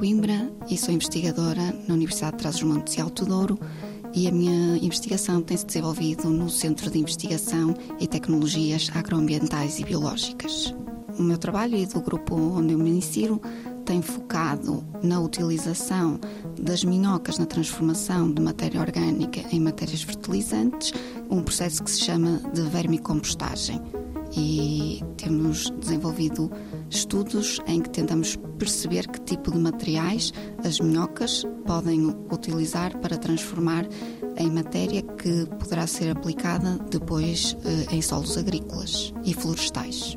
Coimbra e sou investigadora na Universidade de Trás-os-Montes e Alto Douro e a minha investigação tem-se desenvolvido no Centro de Investigação e Tecnologias Agroambientais e Biológicas. O meu trabalho e do grupo onde eu me insiro tem focado na utilização das minhocas na transformação de matéria orgânica em matérias fertilizantes, um processo que se chama de vermicompostagem. E temos desenvolvido estudos em que tentamos perceber que tipo de materiais as minhocas podem utilizar para transformar em matéria que poderá ser aplicada depois eh, em solos agrícolas e florestais.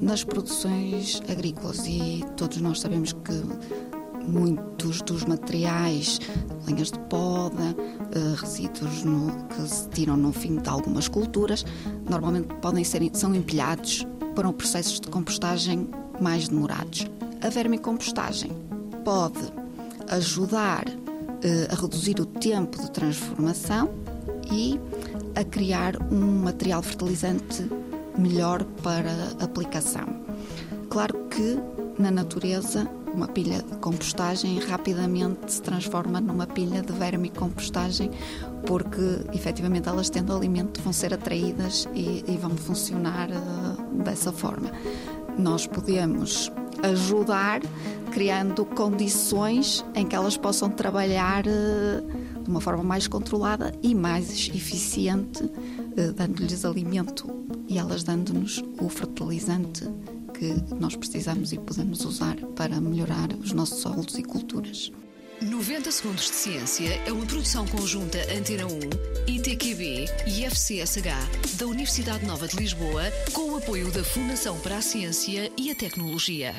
Nas produções agrícolas, e todos nós sabemos que muitos dos materiais, lenhas de poda, eh, resíduos no, que se tiram no fim de algumas culturas, normalmente podem ser são empilhados para processos de compostagem mais demorados. A vermicompostagem pode ajudar eh, a reduzir o tempo de transformação e a criar um material fertilizante melhor para aplicação. Claro que na natureza uma pilha de compostagem rapidamente se transforma numa pilha de vermicompostagem porque efetivamente elas tendo alimento vão ser atraídas e, e vão funcionar uh, dessa forma. Nós podemos ajudar criando condições em que elas possam trabalhar uh, de uma forma mais controlada e mais eficiente, uh, dando-lhes alimento e elas dando-nos o fertilizante que nós precisamos e podemos usar para melhorar os nossos solos e culturas. 90 Segundos de Ciência é uma produção conjunta Antena 1, ITQB e FCSH da Universidade Nova de Lisboa, com o apoio da Fundação para a Ciência e a Tecnologia.